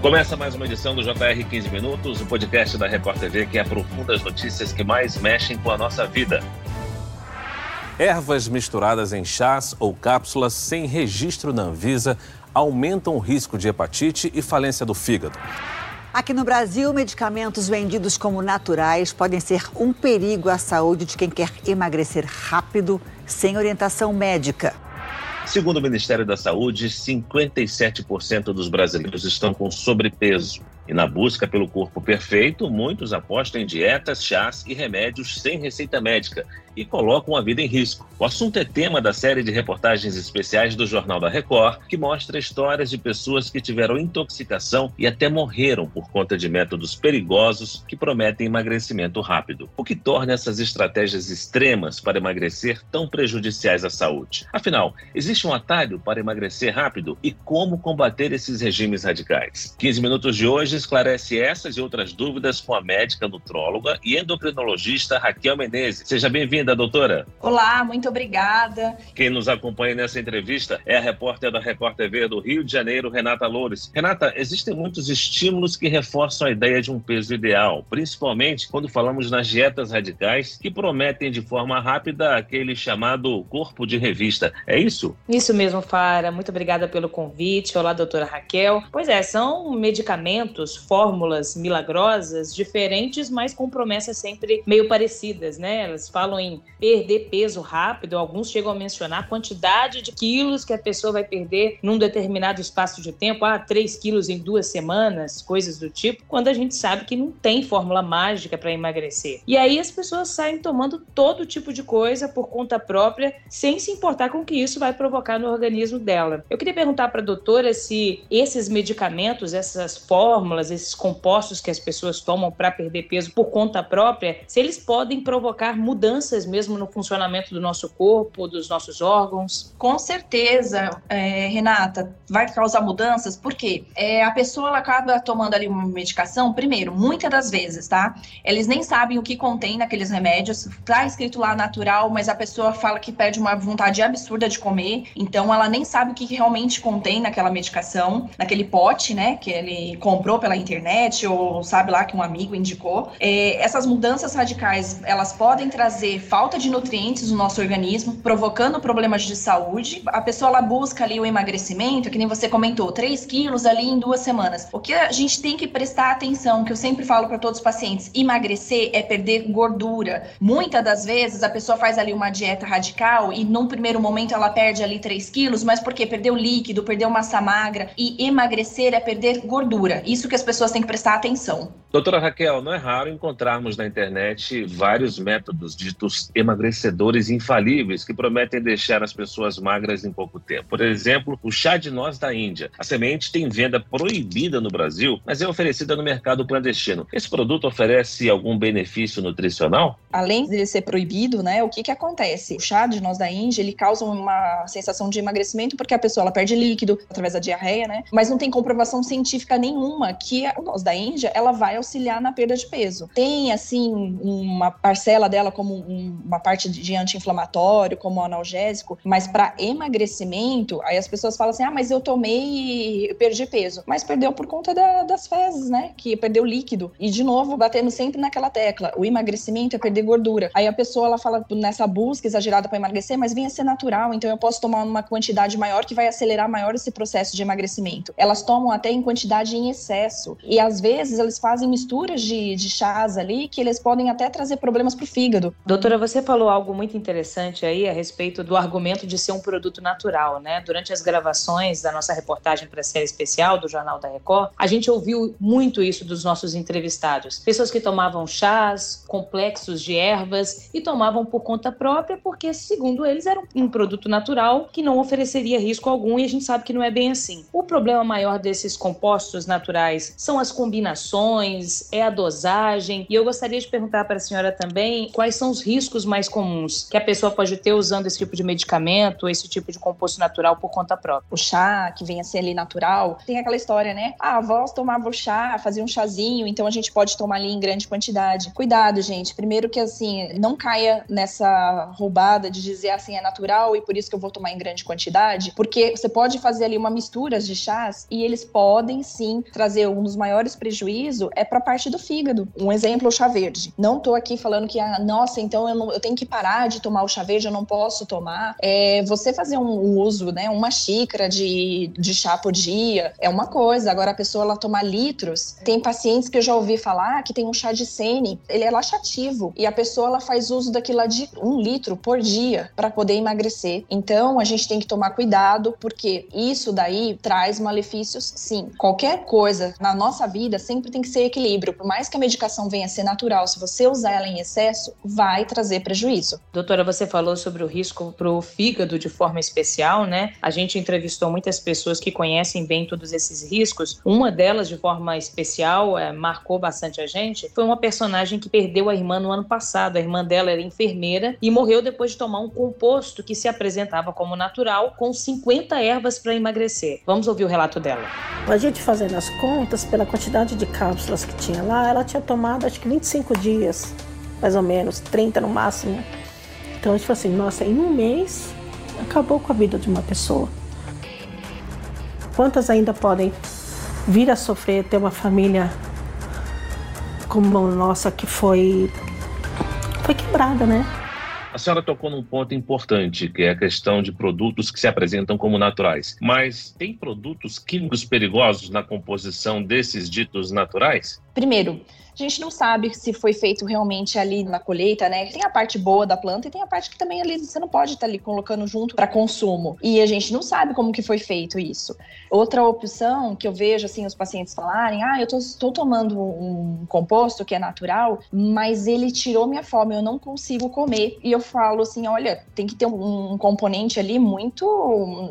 Começa mais uma edição do JR 15 Minutos, o podcast da Record TV que aprofunda as notícias que mais mexem com a nossa vida. Ervas misturadas em chás ou cápsulas sem registro na Anvisa aumentam o risco de hepatite e falência do fígado. Aqui no Brasil, medicamentos vendidos como naturais podem ser um perigo à saúde de quem quer emagrecer rápido, sem orientação médica. Segundo o Ministério da Saúde, 57% dos brasileiros estão com sobrepeso. E na busca pelo corpo perfeito, muitos apostam em dietas, chás e remédios sem receita médica e colocam a vida em risco. O assunto é tema da série de reportagens especiais do Jornal da Record, que mostra histórias de pessoas que tiveram intoxicação e até morreram por conta de métodos perigosos que prometem emagrecimento rápido. O que torna essas estratégias extremas para emagrecer tão prejudiciais à saúde? Afinal, existe um atalho para emagrecer rápido e como combater esses regimes radicais? 15 minutos de hoje esclarece essas e outras dúvidas com a médica nutróloga e endocrinologista Raquel Menezes. Seja bem-vinda, doutora. Olá, muito obrigada. Quem nos acompanha nessa entrevista é a repórter da Record TV do Rio de Janeiro, Renata Loures. Renata, existem muitos estímulos que reforçam a ideia de um peso ideal, principalmente quando falamos nas dietas radicais que prometem de forma rápida aquele chamado corpo de revista. É isso? Isso mesmo, Fara. Muito obrigada pelo convite. Olá, doutora Raquel. Pois é, são medicamentos fórmulas milagrosas diferentes, mas com promessas sempre meio parecidas, né? Elas falam em perder peso rápido, alguns chegam a mencionar a quantidade de quilos que a pessoa vai perder num determinado espaço de tempo, ah, 3 quilos em duas semanas, coisas do tipo, quando a gente sabe que não tem fórmula mágica para emagrecer. E aí as pessoas saem tomando todo tipo de coisa por conta própria, sem se importar com o que isso vai provocar no organismo dela. Eu queria perguntar para a doutora se esses medicamentos, essas fórmulas, fórmulas, esses compostos que as pessoas tomam para perder peso por conta própria, se eles podem provocar mudanças mesmo no funcionamento do nosso corpo, dos nossos órgãos? Com certeza, é, Renata, vai causar mudanças, porque é, a pessoa acaba tomando ali uma medicação, primeiro, muitas das vezes, tá? Eles nem sabem o que contém naqueles remédios, tá escrito lá natural, mas a pessoa fala que perde uma vontade absurda de comer, então ela nem sabe o que realmente contém naquela medicação, naquele pote, né, que ele comprou pela internet ou sabe lá que um amigo indicou. É, essas mudanças radicais, elas podem trazer falta de nutrientes no nosso organismo, provocando problemas de saúde. A pessoa ela busca ali o emagrecimento, que nem você comentou, 3 quilos ali em duas semanas. O que a gente tem que prestar atenção, que eu sempre falo para todos os pacientes, emagrecer é perder gordura. Muitas das vezes a pessoa faz ali uma dieta radical e num primeiro momento ela perde ali 3 quilos, mas porque perdeu líquido, perdeu massa magra e emagrecer é perder gordura. Isso que as pessoas têm que prestar atenção. Doutora Raquel, não é raro encontrarmos na internet vários métodos ditos emagrecedores infalíveis que prometem deixar as pessoas magras em pouco tempo. Por exemplo, o chá de noz da Índia. A semente tem venda proibida no Brasil, mas é oferecida no mercado clandestino. Esse produto oferece algum benefício nutricional? Além de ser proibido, né, o que que acontece? O chá de noz da Índia, ele causa uma sensação de emagrecimento porque a pessoa ela perde líquido através da diarreia, né? Mas não tem comprovação científica nenhuma que a noz da Índia, ela vai auxiliar na perda de peso. Tem, assim, uma parcela dela como um, uma parte de anti-inflamatório, como analgésico, mas para emagrecimento, aí as pessoas falam assim: ah, mas eu tomei e perdi peso. Mas perdeu por conta da, das fezes, né? Que perdeu líquido. E, de novo, batendo sempre naquela tecla: o emagrecimento é perder gordura. Aí a pessoa, ela fala nessa busca exagerada para emagrecer, mas venha ser natural, então eu posso tomar uma quantidade maior que vai acelerar maior esse processo de emagrecimento. Elas tomam até em quantidade em excesso. E às vezes eles fazem misturas de, de chás ali que eles podem até trazer problemas para o fígado. Doutora, você falou algo muito interessante aí a respeito do argumento de ser um produto natural, né? Durante as gravações da nossa reportagem para a série especial do Jornal da Record, a gente ouviu muito isso dos nossos entrevistados. Pessoas que tomavam chás, complexos de ervas e tomavam por conta própria porque, segundo eles, era um produto natural que não ofereceria risco algum e a gente sabe que não é bem assim. O problema maior desses compostos naturais são as combinações, é a dosagem. E eu gostaria de perguntar para a senhora também quais são os riscos mais comuns que a pessoa pode ter usando esse tipo de medicamento, esse tipo de composto natural por conta própria. O chá, que vem a ser ali natural, tem aquela história, né? Ah, a avó tomava o chá, fazia um chazinho, então a gente pode tomar ali em grande quantidade. Cuidado, gente. Primeiro que assim, não caia nessa roubada de dizer assim é natural e por isso que eu vou tomar em grande quantidade, porque você pode fazer ali uma mistura de chás e eles podem sim trazer um dos maiores prejuízos é para a parte do fígado. Um exemplo, o chá verde. Não estou aqui falando que, ah, nossa, então eu, não, eu, tenho que parar de tomar o chá verde, eu não posso tomar. É, você fazer um, uso, né, uma xícara de, de chá por dia é uma coisa. Agora, a pessoa ela tomar litros, tem pacientes que eu já ouvi falar que tem um chá de sene, ele é laxativo, e a pessoa ela faz uso daquilo de um litro por dia para poder emagrecer. Então, a gente tem que tomar cuidado, porque isso daí traz malefícios, sim. Qualquer coisa na nossa vida sempre tem que ser equilíbrio. Por mais que a medicação venha a ser natural, se você usar ela em excesso, vai trazer prejuízo. Doutora, você falou sobre o risco para o fígado de forma especial, né? A gente entrevistou muitas pessoas que conhecem bem todos esses riscos. Uma delas, de forma especial, é, marcou bastante a gente, foi uma personagem que perdeu a irmã no ano passado. A irmã dela era enfermeira e morreu depois de tomar um composto que se apresentava como natural, com 50 ervas para emagrecer. Vamos ouvir o relato dela. A gente fazendo as contas, pela quantidade de cápsulas que tinha lá, ela tinha tomado acho que 25 dias, mais ou menos, 30 no máximo. Então falou assim: nossa, em um mês acabou com a vida de uma pessoa. Quantas ainda podem vir a sofrer, ter uma família como a nossa que foi, foi quebrada, né? A senhora tocou num ponto importante, que é a questão de produtos que se apresentam como naturais. Mas tem produtos químicos perigosos na composição desses ditos naturais? Primeiro, a gente não sabe se foi feito realmente ali na colheita, né? Tem a parte boa da planta e tem a parte que também ali você não pode estar tá ali colocando junto para consumo. E a gente não sabe como que foi feito isso. Outra opção que eu vejo assim os pacientes falarem: "Ah, eu estou tomando um composto que é natural, mas ele tirou minha fome, eu não consigo comer". E eu falo assim: "Olha, tem que ter um, um componente ali muito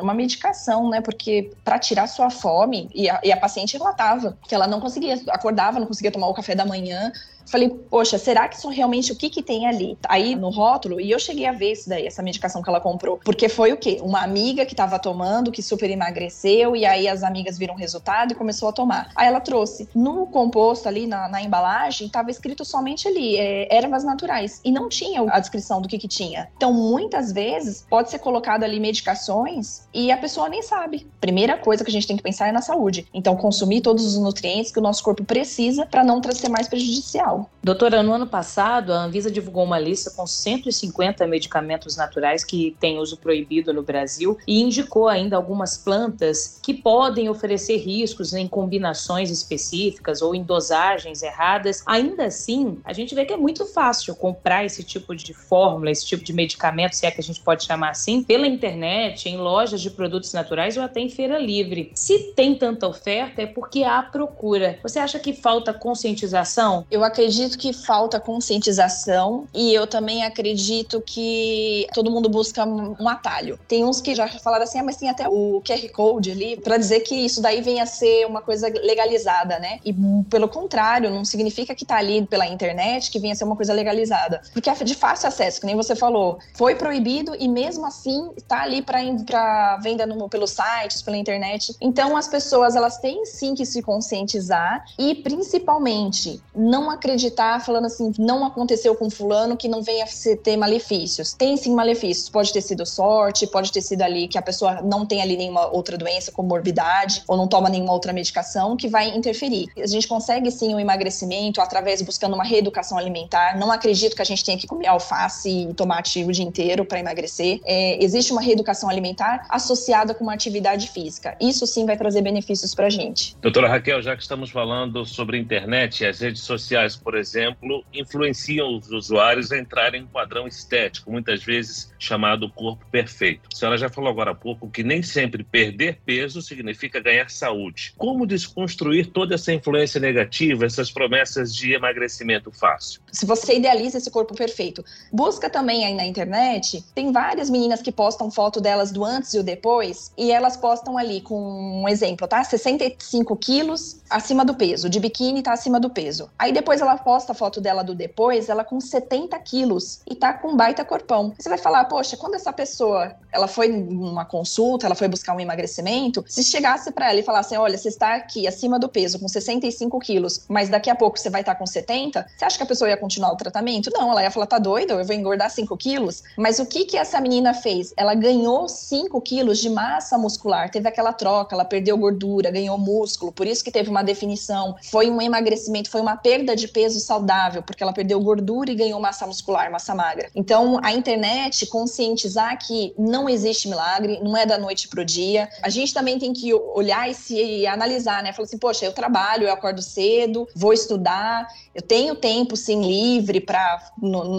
uma medicação, né? Porque para tirar sua fome e a, e a paciente relatava que ela não conseguia, acordava, não conseguia tomar o café da manhã Falei, poxa, será que isso realmente o que que tem ali? Aí no rótulo, e eu cheguei a ver isso daí, essa medicação que ela comprou. Porque foi o quê? Uma amiga que tava tomando, que super emagreceu, e aí as amigas viram o resultado e começou a tomar. Aí ela trouxe. No composto ali, na, na embalagem, tava escrito somente ali, é, ervas naturais. E não tinha a descrição do que que tinha. Então, muitas vezes, pode ser colocado ali medicações e a pessoa nem sabe. Primeira coisa que a gente tem que pensar é na saúde. Então, consumir todos os nutrientes que o nosso corpo precisa para não ser mais prejudicial. Doutora, no ano passado, a Anvisa divulgou uma lista com 150 medicamentos naturais que têm uso proibido no Brasil e indicou ainda algumas plantas que podem oferecer riscos em combinações específicas ou em dosagens erradas. Ainda assim, a gente vê que é muito fácil comprar esse tipo de fórmula, esse tipo de medicamento, se é que a gente pode chamar assim, pela internet, em lojas de produtos naturais ou até em feira livre. Se tem tanta oferta, é porque há procura. Você acha que falta conscientização? Eu acredito acredito que falta conscientização e eu também acredito que todo mundo busca um atalho. Tem uns que já falaram assim, ah, mas tem até o QR Code ali para dizer que isso daí venha a ser uma coisa legalizada, né? E pelo contrário, não significa que tá ali pela internet que venha a ser uma coisa legalizada, porque é de fácil acesso, que nem você falou. Foi proibido e mesmo assim tá ali para venda no, pelos sites, pela internet. Então as pessoas elas têm sim que se conscientizar e principalmente não acreditar acreditar falando assim, não aconteceu com fulano que não venha ter malefícios. Tem sim malefícios, pode ter sido sorte, pode ter sido ali que a pessoa não tem ali nenhuma outra doença, comorbidade, ou não toma nenhuma outra medicação que vai interferir. A gente consegue sim o um emagrecimento através buscando uma reeducação alimentar. Não acredito que a gente tenha que comer alface e tomate o dia inteiro para emagrecer. É, existe uma reeducação alimentar associada com uma atividade física. Isso sim vai trazer benefícios para a gente. Doutora Raquel, já que estamos falando sobre internet e as redes sociais, por exemplo, influenciam os usuários a entrarem em um padrão estético, muitas vezes chamado corpo perfeito. A senhora já falou agora há pouco que nem sempre perder peso significa ganhar saúde. Como desconstruir toda essa influência negativa, essas promessas de emagrecimento fácil? Se você idealiza esse corpo perfeito, busca também aí na internet, tem várias meninas que postam foto delas do antes e o depois, e elas postam ali com um exemplo, tá? 65 quilos acima do peso, de biquíni tá acima do peso. Aí depois ela ela posta a foto dela do depois, ela com 70 quilos e tá com um baita corpão. Você vai falar, poxa, quando essa pessoa, ela foi numa consulta, ela foi buscar um emagrecimento, se chegasse para ela e falasse, olha, você está aqui acima do peso com 65 quilos, mas daqui a pouco você vai estar tá com 70, você acha que a pessoa ia continuar o tratamento? Não, ela ia falar, tá doido, eu vou engordar 5 quilos. Mas o que que essa menina fez? Ela ganhou 5 quilos de massa muscular, teve aquela troca, ela perdeu gordura, ganhou músculo, por isso que teve uma definição, foi um emagrecimento, foi uma perda de peso saudável, porque ela perdeu gordura e ganhou massa muscular, massa magra. Então, a internet conscientizar que não existe milagre, não é da noite pro dia. A gente também tem que olhar e se analisar, né? Falar assim, poxa, eu trabalho, eu acordo cedo, vou estudar, eu tenho tempo sim livre para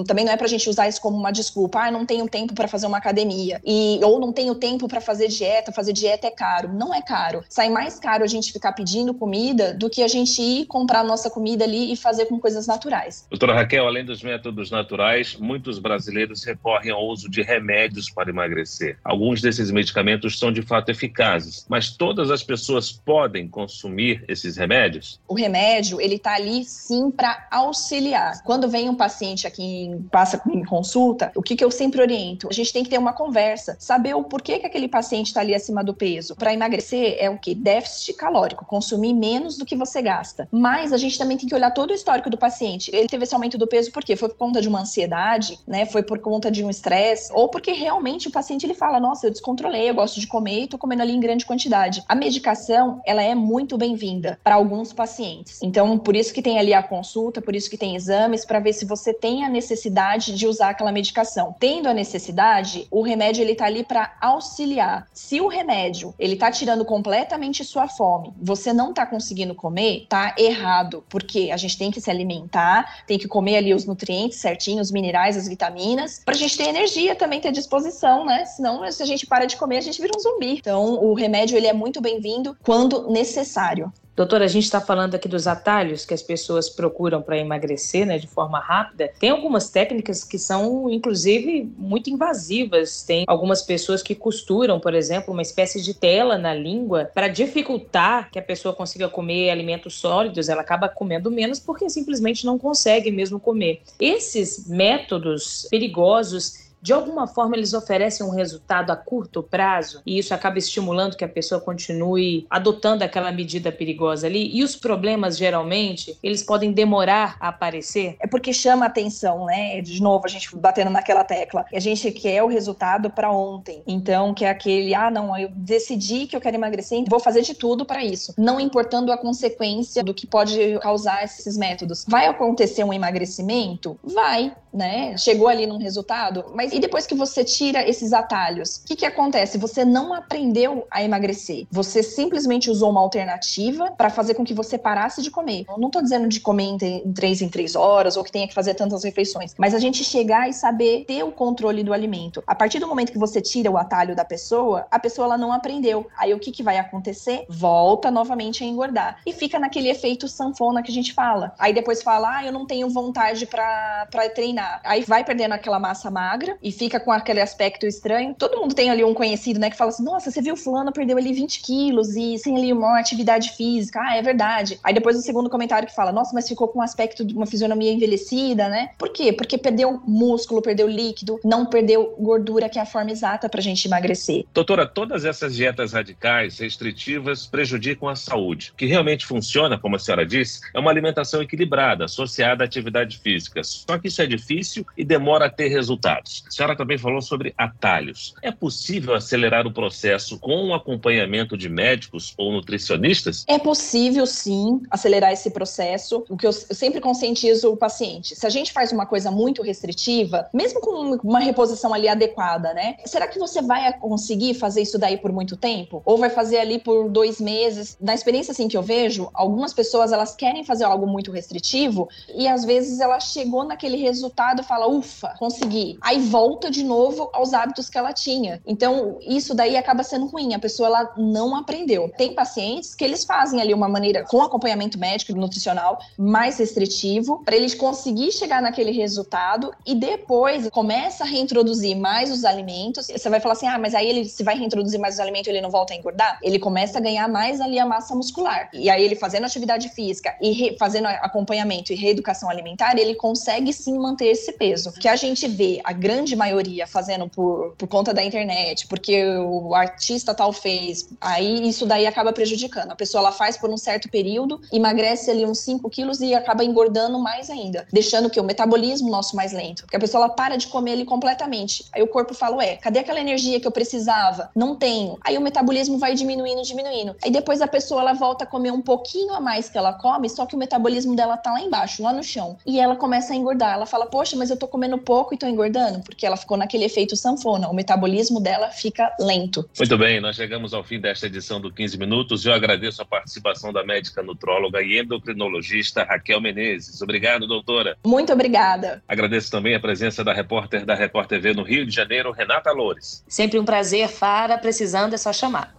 também não é pra gente usar isso como uma desculpa, ah, não tenho tempo para fazer uma academia e ou não tenho tempo para fazer dieta, fazer dieta é caro. Não é caro. Sai mais caro a gente ficar pedindo comida do que a gente ir comprar nossa comida ali e fazer com coisas naturais. Doutora Raquel, além dos métodos naturais, muitos brasileiros recorrem ao uso de remédios para emagrecer. Alguns desses medicamentos são de fato eficazes, mas todas as pessoas podem consumir esses remédios? O remédio, ele está ali sim para auxiliar. Quando vem um paciente aqui, passa em consulta, o que, que eu sempre oriento? A gente tem que ter uma conversa, saber o porquê que aquele paciente está ali acima do peso. Para emagrecer é o que? Déficit calórico, consumir menos do que você gasta. Mas a gente também tem que olhar todo o histórico do paciente. Ele teve esse aumento do peso por quê? Foi por conta de uma ansiedade, né? Foi por conta de um estresse, ou porque realmente o paciente ele fala: "Nossa, eu descontrolei, eu gosto de comer e tô comendo ali em grande quantidade". A medicação, ela é muito bem-vinda para alguns pacientes. Então, por isso que tem ali a consulta, por isso que tem exames para ver se você tem a necessidade de usar aquela medicação. Tendo a necessidade, o remédio ele tá ali para auxiliar. Se o remédio ele tá tirando completamente sua fome, você não tá conseguindo comer, tá errado, porque a gente tem que se alimentar, tem que comer ali os nutrientes certinho, os minerais, as vitaminas, pra gente ter energia também, ter disposição, né? Senão, se a gente para de comer, a gente vira um zumbi. Então, o remédio ele é muito bem-vindo quando necessário. Doutora, a gente está falando aqui dos atalhos que as pessoas procuram para emagrecer né, de forma rápida. Tem algumas técnicas que são, inclusive, muito invasivas. Tem algumas pessoas que costuram, por exemplo, uma espécie de tela na língua para dificultar que a pessoa consiga comer alimentos sólidos. Ela acaba comendo menos porque simplesmente não consegue mesmo comer. Esses métodos perigosos de alguma forma eles oferecem um resultado a curto prazo e isso acaba estimulando que a pessoa continue adotando aquela medida perigosa ali. E os problemas, geralmente, eles podem demorar a aparecer? É porque chama atenção, né? De novo, a gente batendo naquela tecla. A gente quer o resultado para ontem. Então, que é aquele, ah, não, eu decidi que eu quero emagrecer, então vou fazer de tudo para isso. Não importando a consequência do que pode causar esses métodos. Vai acontecer um emagrecimento? Vai, né? Chegou ali num resultado, mas e depois que você tira esses atalhos, o que, que acontece? Você não aprendeu a emagrecer. Você simplesmente usou uma alternativa para fazer com que você parasse de comer. Eu não estou dizendo de comer em três em três horas ou que tenha que fazer tantas refeições, mas a gente chegar e saber ter o controle do alimento. A partir do momento que você tira o atalho da pessoa, a pessoa ela não aprendeu. Aí o que, que vai acontecer? Volta novamente a engordar. E fica naquele efeito sanfona que a gente fala. Aí depois fala, ah, eu não tenho vontade para treinar. Aí vai perdendo aquela massa magra e fica com aquele aspecto estranho. Todo mundo tem ali um conhecido, né, que fala assim: nossa, você viu fulano perdeu ali 20 quilos e sem ali uma atividade física. Ah, é verdade. Aí depois o segundo comentário que fala: nossa, mas ficou com um aspecto de uma fisionomia envelhecida, né? Por quê? Porque perdeu músculo, perdeu líquido, não perdeu gordura, que é a forma exata pra gente emagrecer. Doutora, todas essas dietas radicais, restritivas, prejudicam a saúde. O que realmente funciona, como a senhora disse, é uma alimentação equilibrada, associada à atividade física. Só que isso é difícil e demora a ter resultados. A senhora também falou sobre atalhos. É possível acelerar o processo com o acompanhamento de médicos ou nutricionistas? É possível, sim, acelerar esse processo. O que eu sempre conscientizo o paciente. Se a gente faz uma coisa muito restritiva, mesmo com uma reposição ali adequada, né? Será que você vai conseguir fazer isso daí por muito tempo? Ou vai fazer ali por dois meses? Na experiência assim que eu vejo, algumas pessoas elas querem fazer algo muito restritivo e às vezes ela chegou naquele resultado e fala, ufa, consegui. Aí volta volta de novo aos hábitos que ela tinha. Então, isso daí acaba sendo ruim, a pessoa ela não aprendeu. Tem pacientes que eles fazem ali uma maneira com acompanhamento médico e nutricional mais restritivo para eles conseguir chegar naquele resultado e depois começa a reintroduzir mais os alimentos. Você vai falar assim: "Ah, mas aí ele se vai reintroduzir mais os alimentos, ele não volta a engordar?" Ele começa a ganhar mais ali a massa muscular. E aí ele fazendo atividade física e fazendo acompanhamento e reeducação alimentar, ele consegue sim manter esse peso. Que a gente vê a grande maioria fazendo por, por conta da internet, porque o artista tal fez, aí isso daí acaba prejudicando. A pessoa ela faz por um certo período, emagrece ali uns 5 quilos e acaba engordando mais ainda, deixando que o metabolismo nosso mais lento. Porque a pessoa ela para de comer ali completamente. Aí o corpo fala, ué, cadê aquela energia que eu precisava? Não tenho. Aí o metabolismo vai diminuindo, diminuindo. Aí depois a pessoa ela volta a comer um pouquinho a mais que ela come, só que o metabolismo dela tá lá embaixo, lá no chão. E ela começa a engordar. Ela fala, poxa, mas eu tô comendo pouco e tô engordando, porque ela ficou naquele efeito sanfona. O metabolismo dela fica lento. Muito bem, nós chegamos ao fim desta edição do 15 Minutos. Eu agradeço a participação da médica nutróloga e endocrinologista Raquel Menezes. Obrigado, doutora. Muito obrigada. Agradeço também a presença da repórter da Repórter TV no Rio de Janeiro, Renata Loures. Sempre um prazer, Fara. Precisando é só chamar.